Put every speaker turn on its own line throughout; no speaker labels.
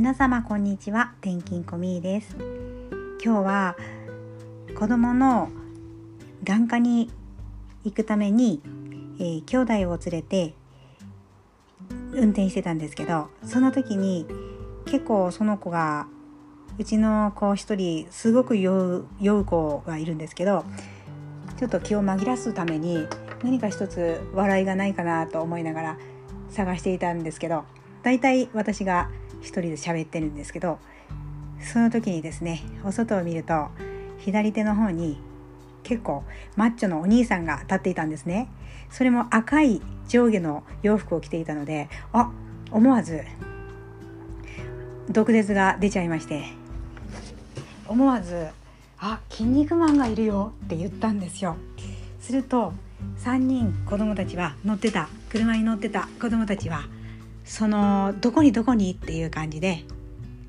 皆様こんにちは。転勤コミーです。今日は子供の眼科に行くために、えー、兄弟を連れて運転してたんですけどその時に結構その子がうちの子一人すごく酔う子がいるんですけどちょっと気を紛らすために何か一つ笑いがないかなと思いながら探していたんですけど大体私が一人で喋ってるんですけどその時にですねお外を見ると左手の方に結構マッチョのお兄さんが立っていたんですね。それも赤い上下の洋服を着ていたのであ思わず毒舌が出ちゃいまして思わず「あ筋肉マンがいるよ」って言ったんですよ。すると3人子供たちは乗ってた。車に乗ってた子供たちはそのどこにどこにっていう感じで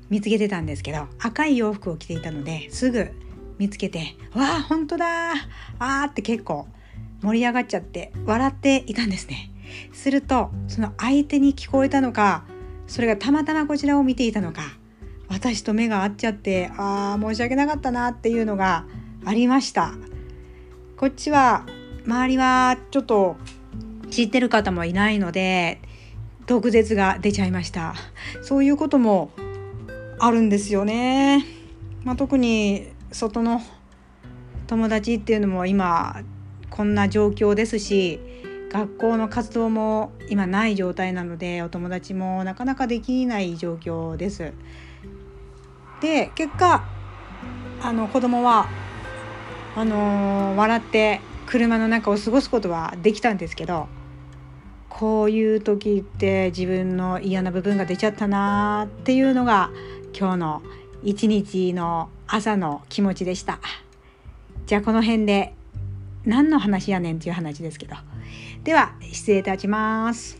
見つけてたんですけど赤い洋服を着ていたのですぐ見つけて「わあ本当だあ」って結構盛り上がっちゃって笑っていたんですね。するとその相手に聞こえたのかそれがたまたまこちらを見ていたのか私と目が合っちゃってああ申し訳なかったなっていうのがありました。こっちは周りはちょっと知ってる方もいないので毒舌が出ちゃいましたそういうこともあるんですよね、まあ、特に外の友達っていうのも今こんな状況ですし学校の活動も今ない状態なのでお友達もなかなかできない状況です。で結果あの子供はあのー、笑って車の中を過ごすことはできたんですけどこういう時って自分の嫌な部分が出ちゃったなっていうのが今日の一日の朝の気持ちでした。じゃあこの辺で何の話やねんっていう話ですけど。では失礼いたします。